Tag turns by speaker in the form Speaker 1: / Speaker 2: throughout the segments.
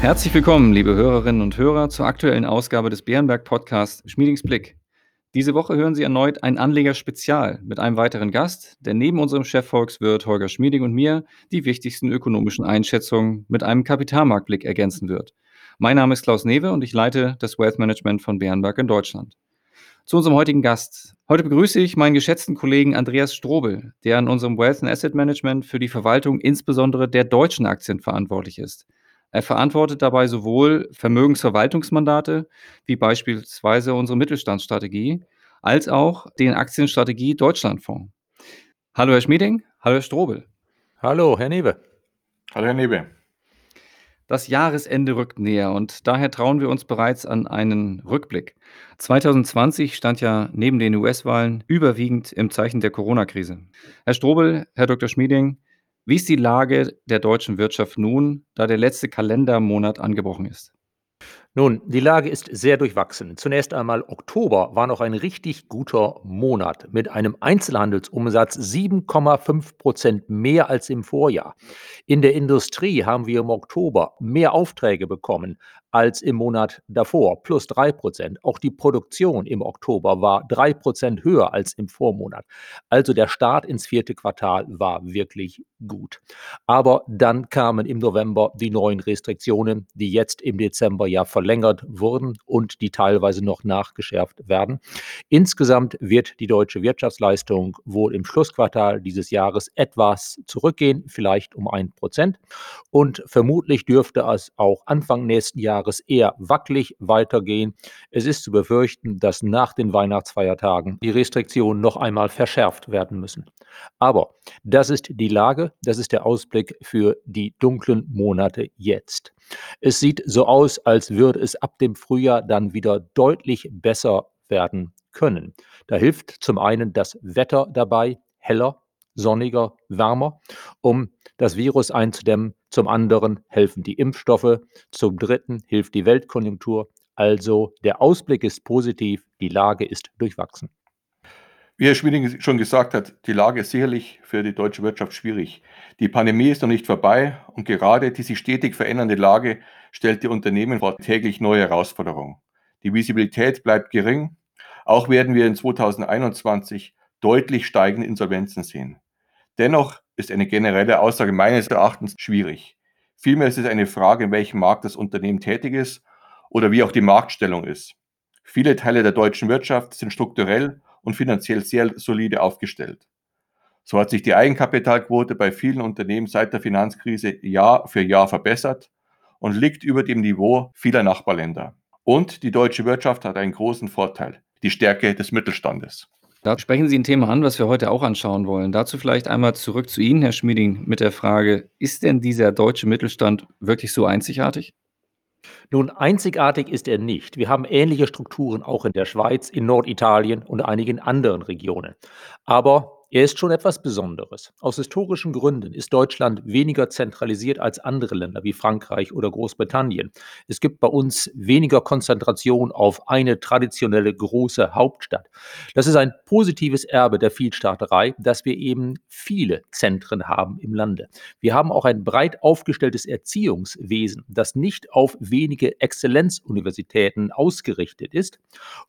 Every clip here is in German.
Speaker 1: Herzlich willkommen, liebe Hörerinnen und Hörer, zur aktuellen Ausgabe des Bärenberg Podcasts Schmiedingsblick. Diese Woche hören Sie erneut ein Anleger-Spezial mit einem weiteren Gast, der neben unserem Chefvolkswirt Holger Schmieding und mir die wichtigsten ökonomischen Einschätzungen mit einem Kapitalmarktblick ergänzen wird. Mein Name ist Klaus Newe und ich leite das Wealth Management von Bärenberg in Deutschland. Zu unserem heutigen Gast. Heute begrüße ich meinen geschätzten Kollegen Andreas Strobel, der in unserem Wealth and Asset Management für die Verwaltung insbesondere der deutschen Aktien verantwortlich ist. Er verantwortet dabei sowohl Vermögensverwaltungsmandate, wie beispielsweise unsere Mittelstandsstrategie, als auch den Aktienstrategie Deutschlandfonds. Hallo Herr Schmieding, hallo Herr Strobel.
Speaker 2: Hallo Herr Newe.
Speaker 3: Hallo Herr Newe.
Speaker 1: Das Jahresende rückt näher und daher trauen wir uns bereits an einen Rückblick. 2020 stand ja neben den US-Wahlen überwiegend im Zeichen der Corona-Krise. Herr Strobel, Herr Dr. Schmieding, wie ist die Lage der deutschen Wirtschaft nun, da der letzte Kalendermonat angebrochen ist?
Speaker 2: Nun, die Lage ist sehr durchwachsen. Zunächst einmal Oktober war noch ein richtig guter Monat mit einem Einzelhandelsumsatz 7,5 Prozent mehr als im Vorjahr. In der Industrie haben wir im Oktober mehr Aufträge bekommen als im Monat davor, plus drei Prozent. Auch die Produktion im Oktober war drei Prozent höher als im Vormonat. Also der Start ins vierte Quartal war wirklich gut. Aber dann kamen im November die neuen Restriktionen, die jetzt im Dezember ja verlängert wurden und die teilweise noch nachgeschärft werden. Insgesamt wird die deutsche Wirtschaftsleistung wohl im Schlussquartal dieses Jahres etwas zurückgehen, vielleicht um ein Prozent. Und vermutlich dürfte es auch Anfang nächsten Jahres eher wackelig weitergehen. Es ist zu befürchten, dass nach den Weihnachtsfeiertagen die Restriktionen noch einmal verschärft werden müssen. Aber das ist die Lage, das ist der Ausblick für die dunklen Monate jetzt. Es sieht so aus, als würde es ab dem Frühjahr dann wieder deutlich besser werden können. Da hilft zum einen das Wetter dabei, heller, sonniger, wärmer, um das Virus einzudämmen. Zum anderen helfen die Impfstoffe. Zum dritten hilft die Weltkonjunktur. Also der Ausblick ist positiv, die Lage ist durchwachsen.
Speaker 3: Wie Herr Schmieding schon gesagt hat, die Lage ist sicherlich für die deutsche Wirtschaft schwierig. Die Pandemie ist noch nicht vorbei und gerade die sich stetig verändernde Lage stellt die Unternehmen vor täglich neue Herausforderungen. Die Visibilität bleibt gering. Auch werden wir in 2021 deutlich steigende Insolvenzen sehen. Dennoch ist eine generelle Aussage meines Erachtens schwierig. Vielmehr ist es eine Frage, in welchem Markt das Unternehmen tätig ist oder wie auch die Marktstellung ist. Viele Teile der deutschen Wirtschaft sind strukturell und finanziell sehr solide aufgestellt. So hat sich die Eigenkapitalquote bei vielen Unternehmen seit der Finanzkrise Jahr für Jahr verbessert und liegt über dem Niveau vieler Nachbarländer. Und die deutsche Wirtschaft hat einen großen Vorteil, die Stärke des Mittelstandes.
Speaker 1: Da sprechen Sie ein Thema an, was wir heute auch anschauen wollen. Dazu vielleicht einmal zurück zu Ihnen, Herr Schmieding, mit der Frage, ist denn dieser deutsche Mittelstand wirklich so einzigartig?
Speaker 2: Nun, einzigartig ist er nicht. Wir haben ähnliche Strukturen auch in der Schweiz, in Norditalien und einigen anderen Regionen. Aber er ist schon etwas Besonderes. Aus historischen Gründen ist Deutschland weniger zentralisiert als andere Länder wie Frankreich oder Großbritannien. Es gibt bei uns weniger Konzentration auf eine traditionelle große Hauptstadt. Das ist ein positives Erbe der Vielstaaterei, dass wir eben viele Zentren haben im Lande. Wir haben auch ein breit aufgestelltes Erziehungswesen, das nicht auf wenige Exzellenzuniversitäten ausgerichtet ist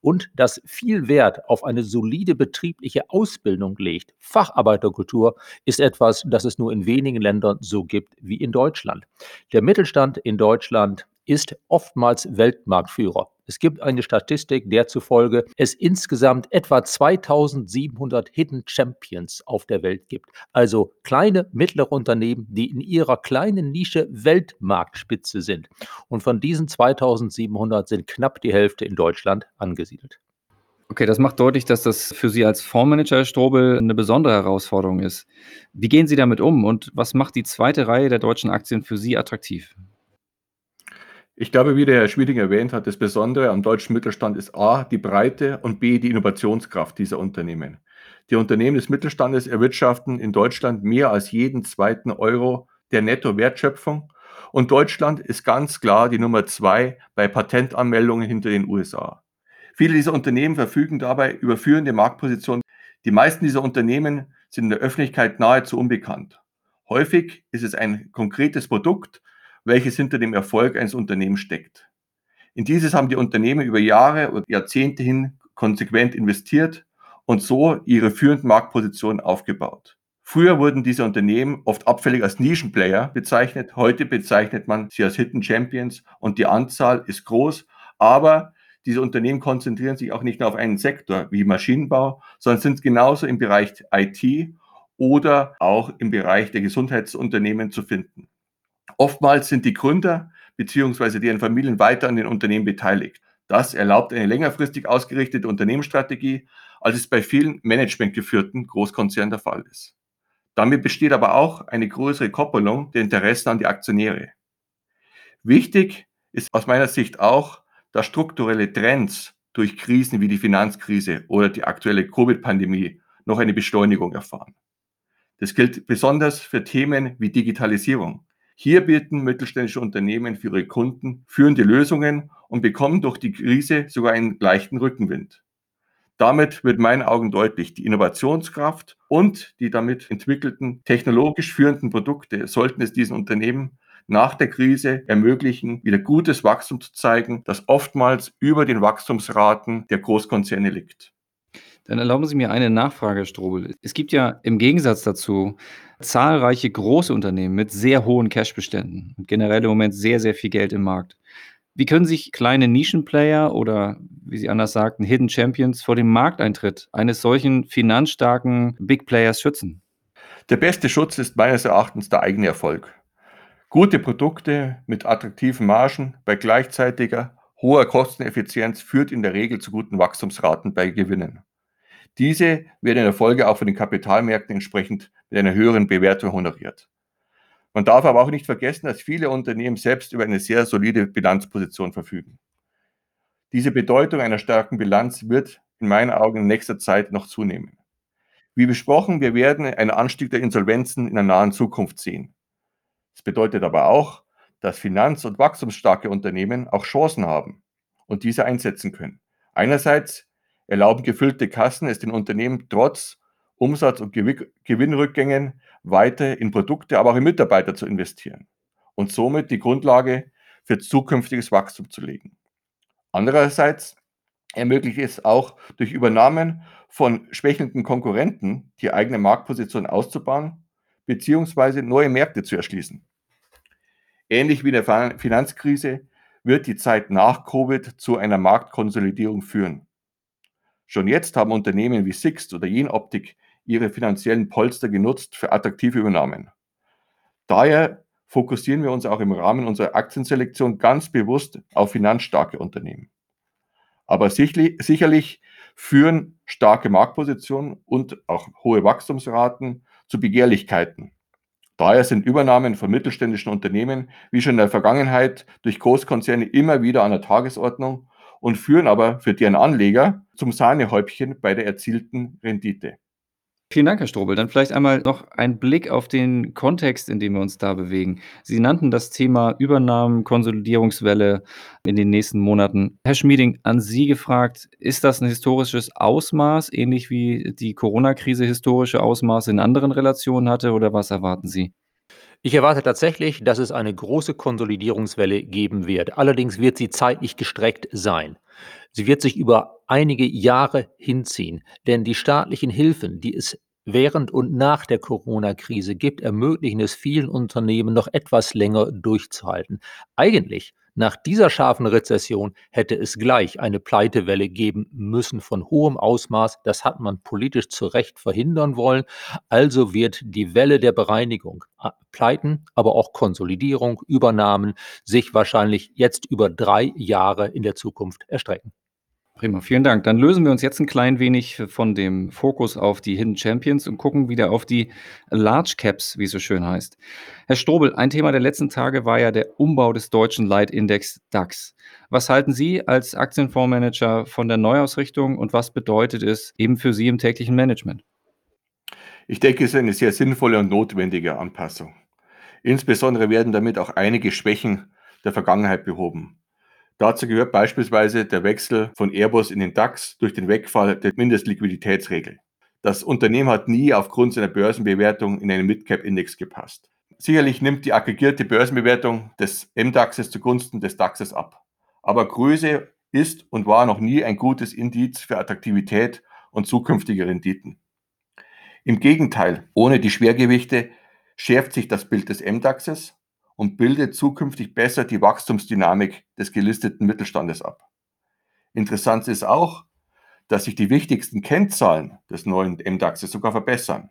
Speaker 2: und das viel Wert auf eine solide betriebliche Ausbildung legt nicht. Facharbeiterkultur ist etwas, das es nur in wenigen Ländern so gibt wie in Deutschland. Der Mittelstand in Deutschland ist oftmals Weltmarktführer. Es gibt eine Statistik, der zufolge es insgesamt etwa 2700 Hidden Champions auf der Welt gibt. Also kleine, mittlere Unternehmen, die in ihrer kleinen Nische Weltmarktspitze sind. Und von diesen 2700 sind knapp die Hälfte in Deutschland angesiedelt.
Speaker 1: Okay, das macht deutlich, dass das für Sie als Fondsmanager, Herr Strobel, eine besondere Herausforderung ist. Wie gehen Sie damit um und was macht die zweite Reihe der deutschen Aktien für Sie attraktiv?
Speaker 3: Ich glaube, wie der Herr Schmieding erwähnt hat, das Besondere am deutschen Mittelstand ist A, die Breite und B, die Innovationskraft dieser Unternehmen. Die Unternehmen des Mittelstandes erwirtschaften in Deutschland mehr als jeden zweiten Euro der Netto-Wertschöpfung und Deutschland ist ganz klar die Nummer zwei bei Patentanmeldungen hinter den USA. Viele dieser Unternehmen verfügen dabei über führende Marktpositionen. Die meisten dieser Unternehmen sind in der Öffentlichkeit nahezu unbekannt. Häufig ist es ein konkretes Produkt, welches hinter dem Erfolg eines Unternehmens steckt. In dieses haben die Unternehmen über Jahre und Jahrzehnte hin konsequent investiert und so ihre führenden Marktpositionen aufgebaut. Früher wurden diese Unternehmen oft abfällig als Nischenplayer bezeichnet. Heute bezeichnet man sie als Hidden Champions und die Anzahl ist groß. Aber diese Unternehmen konzentrieren sich auch nicht nur auf einen Sektor wie Maschinenbau, sondern sind genauso im Bereich IT oder auch im Bereich der Gesundheitsunternehmen zu finden. Oftmals sind die Gründer bzw. deren Familien weiter an den Unternehmen beteiligt. Das erlaubt eine längerfristig ausgerichtete Unternehmensstrategie, als es bei vielen managementgeführten Großkonzernen der Fall ist. Damit besteht aber auch eine größere Koppelung der Interessen an die Aktionäre. Wichtig ist aus meiner Sicht auch, dass strukturelle Trends durch Krisen wie die Finanzkrise oder die aktuelle Covid-Pandemie noch eine Beschleunigung erfahren. Das gilt besonders für Themen wie Digitalisierung. Hier bieten mittelständische Unternehmen für ihre Kunden führende Lösungen und bekommen durch die Krise sogar einen leichten Rückenwind. Damit wird in meinen Augen deutlich, die Innovationskraft und die damit entwickelten technologisch führenden Produkte sollten es diesen Unternehmen nach der Krise ermöglichen, wieder gutes Wachstum zu zeigen, das oftmals über den Wachstumsraten der Großkonzerne liegt.
Speaker 1: Dann erlauben Sie mir eine Nachfrage, Herr Strobel. Es gibt ja im Gegensatz dazu zahlreiche große Unternehmen mit sehr hohen Cashbeständen und generell im Moment sehr, sehr viel Geld im Markt. Wie können sich kleine Nischenplayer oder, wie Sie anders sagten, Hidden Champions vor dem Markteintritt eines solchen finanzstarken Big Players schützen?
Speaker 3: Der beste Schutz ist meines Erachtens der eigene Erfolg. Gute Produkte mit attraktiven Margen bei gleichzeitiger hoher Kosteneffizienz führt in der Regel zu guten Wachstumsraten bei Gewinnen. Diese werden in der Folge auch von den Kapitalmärkten entsprechend mit einer höheren Bewertung honoriert. Man darf aber auch nicht vergessen, dass viele Unternehmen selbst über eine sehr solide Bilanzposition verfügen. Diese Bedeutung einer starken Bilanz wird in meinen Augen in nächster Zeit noch zunehmen. Wie besprochen, wir werden einen Anstieg der Insolvenzen in der nahen Zukunft sehen. Das bedeutet aber auch, dass finanz- und wachstumsstarke Unternehmen auch Chancen haben und diese einsetzen können. Einerseits erlauben gefüllte Kassen es den Unternehmen trotz Umsatz- und Gewinnrückgängen weiter in Produkte, aber auch in Mitarbeiter zu investieren und somit die Grundlage für zukünftiges Wachstum zu legen. Andererseits ermöglicht es auch durch Übernahmen von schwächelnden Konkurrenten die eigene Marktposition auszubauen bzw. neue Märkte zu erschließen. Ähnlich wie in der Finanzkrise wird die Zeit nach Covid zu einer Marktkonsolidierung führen. Schon jetzt haben Unternehmen wie Sixt oder Jenoptik ihre finanziellen Polster genutzt für attraktive Übernahmen. Daher fokussieren wir uns auch im Rahmen unserer Aktienselektion ganz bewusst auf finanzstarke Unternehmen. Aber sicherlich führen starke Marktpositionen und auch hohe Wachstumsraten zu Begehrlichkeiten. Daher sind Übernahmen von mittelständischen Unternehmen wie schon in der Vergangenheit durch Großkonzerne immer wieder an der Tagesordnung und führen aber für deren Anleger zum Sahnehäubchen bei der erzielten Rendite.
Speaker 1: Vielen Dank, Herr Strobel. Dann vielleicht einmal noch ein Blick auf den Kontext, in dem wir uns da bewegen. Sie nannten das Thema Übernahmen, Konsolidierungswelle in den nächsten Monaten. Herr Schmieding, an Sie gefragt, ist das ein historisches Ausmaß, ähnlich wie die Corona-Krise historische Ausmaße in anderen Relationen hatte, oder was erwarten Sie?
Speaker 2: Ich erwarte tatsächlich, dass es eine große Konsolidierungswelle geben wird. Allerdings wird sie zeitlich gestreckt sein. Sie wird sich über einige Jahre hinziehen, denn die staatlichen Hilfen, die es während und nach der Corona-Krise gibt, ermöglichen es vielen Unternehmen noch etwas länger durchzuhalten. Eigentlich nach dieser scharfen Rezession hätte es gleich eine Pleitewelle geben müssen von hohem Ausmaß. Das hat man politisch zu Recht verhindern wollen. Also wird die Welle der Bereinigung, äh, Pleiten, aber auch Konsolidierung, Übernahmen sich wahrscheinlich jetzt über drei Jahre in der Zukunft erstrecken.
Speaker 1: Prima, vielen Dank. Dann lösen wir uns jetzt ein klein wenig von dem Fokus auf die Hidden Champions und gucken wieder auf die Large Caps, wie es so schön heißt. Herr Strobel, ein Thema der letzten Tage war ja der Umbau des deutschen Leitindex DAX. Was halten Sie als Aktienfondsmanager von der Neuausrichtung und was bedeutet es eben für Sie im täglichen Management?
Speaker 3: Ich denke, es ist eine sehr sinnvolle und notwendige Anpassung. Insbesondere werden damit auch einige Schwächen der Vergangenheit behoben. Dazu gehört beispielsweise der Wechsel von Airbus in den DAX durch den Wegfall der Mindestliquiditätsregel. Das Unternehmen hat nie aufgrund seiner Börsenbewertung in einen Midcap-Index gepasst. Sicherlich nimmt die aggregierte Börsenbewertung des MDAXes zugunsten des DAXes ab. Aber Größe ist und war noch nie ein gutes Indiz für Attraktivität und zukünftige Renditen. Im Gegenteil, ohne die Schwergewichte schärft sich das Bild des MDAXes und bildet zukünftig besser die Wachstumsdynamik des gelisteten Mittelstandes ab. Interessant ist auch, dass sich die wichtigsten Kennzahlen des neuen MDAXes sogar verbessern.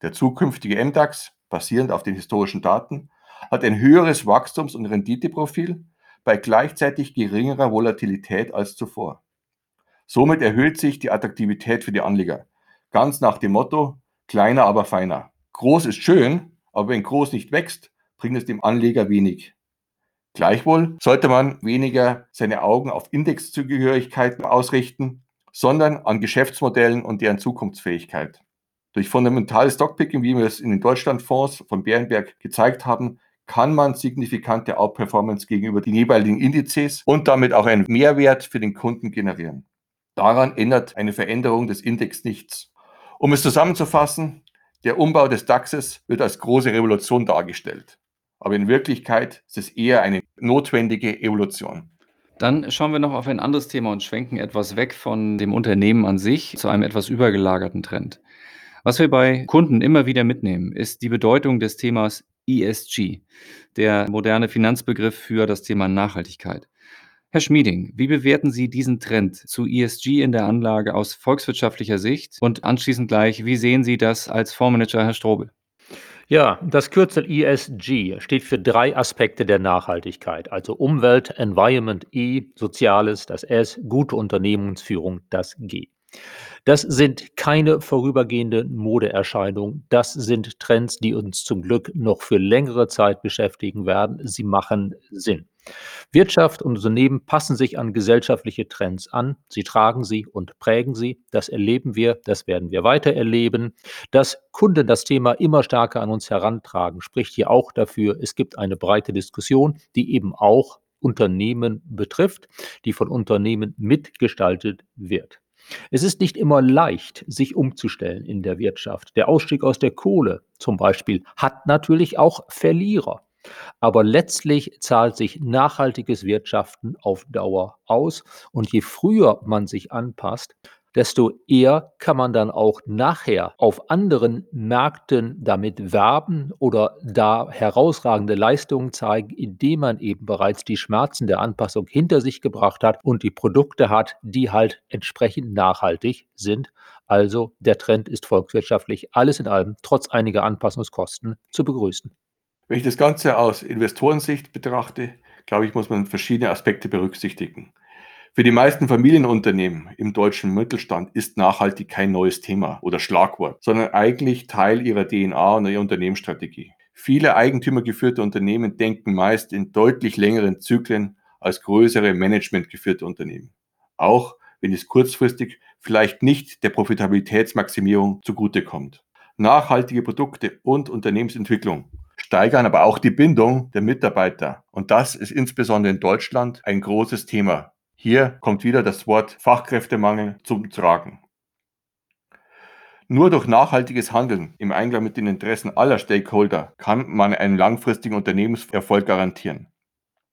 Speaker 3: Der zukünftige MDAX, basierend auf den historischen Daten, hat ein höheres Wachstums- und Renditeprofil bei gleichzeitig geringerer Volatilität als zuvor. Somit erhöht sich die Attraktivität für die Anleger. Ganz nach dem Motto, kleiner, aber feiner. Groß ist schön, aber wenn groß nicht wächst, bringt es dem Anleger wenig. Gleichwohl sollte man weniger seine Augen auf Indexzugehörigkeiten ausrichten, sondern an Geschäftsmodellen und deren Zukunftsfähigkeit. Durch fundamentales Stockpicking, wie wir es in den Deutschlandfonds von Bärenberg gezeigt haben, kann man signifikante Outperformance gegenüber den jeweiligen Indizes und damit auch einen Mehrwert für den Kunden generieren. Daran ändert eine Veränderung des Index nichts. Um es zusammenzufassen, der Umbau des DAXes wird als große Revolution dargestellt. Aber in Wirklichkeit ist es eher eine notwendige Evolution.
Speaker 1: Dann schauen wir noch auf ein anderes Thema und schwenken etwas weg von dem Unternehmen an sich zu einem etwas übergelagerten Trend. Was wir bei Kunden immer wieder mitnehmen, ist die Bedeutung des Themas ESG, der moderne Finanzbegriff für das Thema Nachhaltigkeit. Herr Schmieding, wie bewerten Sie diesen Trend zu ESG in der Anlage aus volkswirtschaftlicher Sicht? Und anschließend gleich, wie sehen Sie das als Fondsmanager, Herr Strobel?
Speaker 2: Ja, das Kürzel ESG steht für drei Aspekte der Nachhaltigkeit, also Umwelt, Environment E, Soziales, das S, gute Unternehmensführung, das G. Das sind keine vorübergehenden Modeerscheinungen. Das sind Trends, die uns zum Glück noch für längere Zeit beschäftigen werden. Sie machen Sinn. Wirtschaft und Unternehmen passen sich an gesellschaftliche Trends an. Sie tragen sie und prägen sie. Das erleben wir, das werden wir weiter erleben. Dass Kunden das Thema immer stärker an uns herantragen, spricht hier auch dafür, es gibt eine breite Diskussion, die eben auch Unternehmen betrifft, die von Unternehmen mitgestaltet wird. Es ist nicht immer leicht, sich umzustellen in der Wirtschaft. Der Ausstieg aus der Kohle zum Beispiel hat natürlich auch Verlierer. Aber letztlich zahlt sich nachhaltiges Wirtschaften auf Dauer aus. Und je früher man sich anpasst, desto eher kann man dann auch nachher auf anderen Märkten damit werben oder da herausragende Leistungen zeigen, indem man eben bereits die Schmerzen der Anpassung hinter sich gebracht hat und die Produkte hat, die halt entsprechend nachhaltig sind. Also der Trend ist volkswirtschaftlich alles in allem trotz einiger Anpassungskosten zu begrüßen.
Speaker 3: Wenn ich das Ganze aus Investorensicht betrachte, glaube ich, muss man verschiedene Aspekte berücksichtigen. Für die meisten Familienunternehmen im deutschen Mittelstand ist nachhaltig kein neues Thema oder Schlagwort, sondern eigentlich Teil ihrer DNA und ihrer Unternehmensstrategie. Viele eigentümergeführte Unternehmen denken meist in deutlich längeren Zyklen als größere managementgeführte Unternehmen. Auch wenn es kurzfristig vielleicht nicht der Profitabilitätsmaximierung zugutekommt. Nachhaltige Produkte und Unternehmensentwicklung steigern aber auch die Bindung der Mitarbeiter. Und das ist insbesondere in Deutschland ein großes Thema. Hier kommt wieder das Wort Fachkräftemangel zum Tragen. Nur durch nachhaltiges Handeln im Einklang mit den Interessen aller Stakeholder kann man einen langfristigen Unternehmenserfolg garantieren.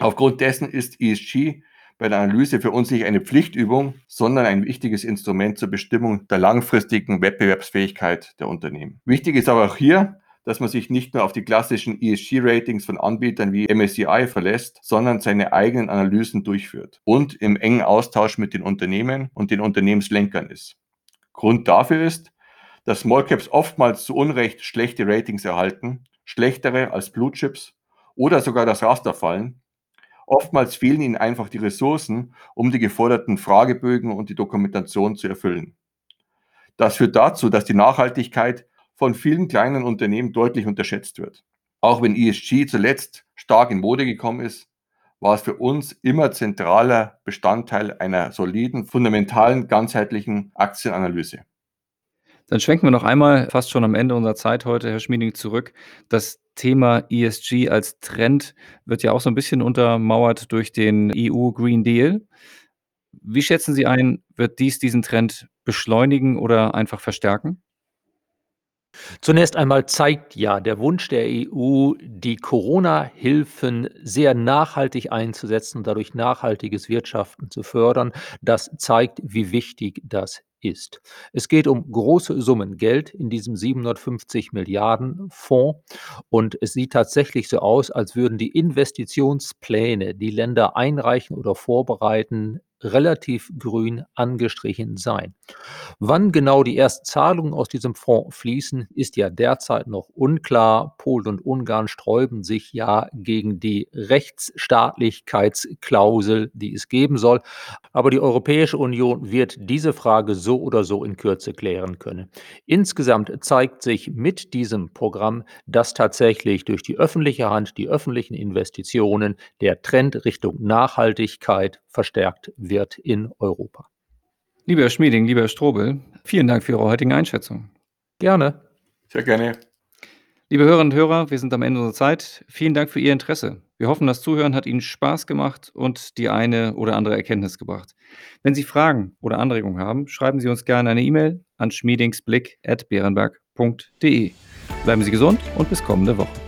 Speaker 3: Aufgrund dessen ist ESG bei der Analyse für uns nicht eine Pflichtübung, sondern ein wichtiges Instrument zur Bestimmung der langfristigen Wettbewerbsfähigkeit der Unternehmen. Wichtig ist aber auch hier, dass man sich nicht nur auf die klassischen ESG-Ratings von Anbietern wie MSCI verlässt, sondern seine eigenen Analysen durchführt und im engen Austausch mit den Unternehmen und den Unternehmenslenkern ist. Grund dafür ist, dass Small Caps oftmals zu Unrecht schlechte Ratings erhalten, schlechtere als Blue Chips oder sogar das Raster fallen. Oftmals fehlen ihnen einfach die Ressourcen, um die geforderten Fragebögen und die Dokumentation zu erfüllen. Das führt dazu, dass die Nachhaltigkeit von vielen kleinen Unternehmen deutlich unterschätzt wird. Auch wenn ESG zuletzt stark in Mode gekommen ist, war es für uns immer zentraler Bestandteil einer soliden, fundamentalen, ganzheitlichen Aktienanalyse.
Speaker 1: Dann schwenken wir noch einmal fast schon am Ende unserer Zeit heute, Herr Schmieding, zurück. Das Thema ESG als Trend wird ja auch so ein bisschen untermauert durch den EU Green Deal. Wie schätzen Sie ein, wird dies diesen Trend beschleunigen oder einfach verstärken?
Speaker 2: Zunächst einmal zeigt ja der Wunsch der EU, die Corona-Hilfen sehr nachhaltig einzusetzen und dadurch nachhaltiges Wirtschaften zu fördern. Das zeigt, wie wichtig das ist. Es geht um große Summen Geld in diesem 750 Milliarden Fonds und es sieht tatsächlich so aus, als würden die Investitionspläne, die Länder einreichen oder vorbereiten, relativ grün angestrichen sein. Wann genau die ersten Zahlungen aus diesem Fonds fließen, ist ja derzeit noch unklar. Polen und Ungarn sträuben sich ja gegen die Rechtsstaatlichkeitsklausel, die es geben soll. Aber die Europäische Union wird diese Frage so oder so in Kürze klären können. Insgesamt zeigt sich mit diesem Programm, dass tatsächlich durch die öffentliche Hand, die öffentlichen Investitionen der Trend Richtung Nachhaltigkeit verstärkt wird in Europa.
Speaker 1: Lieber Herr Schmieding, lieber Herr Strobel, vielen Dank für Ihre heutigen Einschätzungen.
Speaker 2: Gerne.
Speaker 3: Sehr gerne.
Speaker 1: Liebe Hörerinnen und Hörer, wir sind am Ende unserer Zeit. Vielen Dank für Ihr Interesse. Wir hoffen, das Zuhören hat Ihnen Spaß gemacht und die eine oder andere Erkenntnis gebracht. Wenn Sie Fragen oder Anregungen haben, schreiben Sie uns gerne eine E-Mail an schmiedingsblick.beerenberg.de. Bleiben Sie gesund und bis kommende Woche.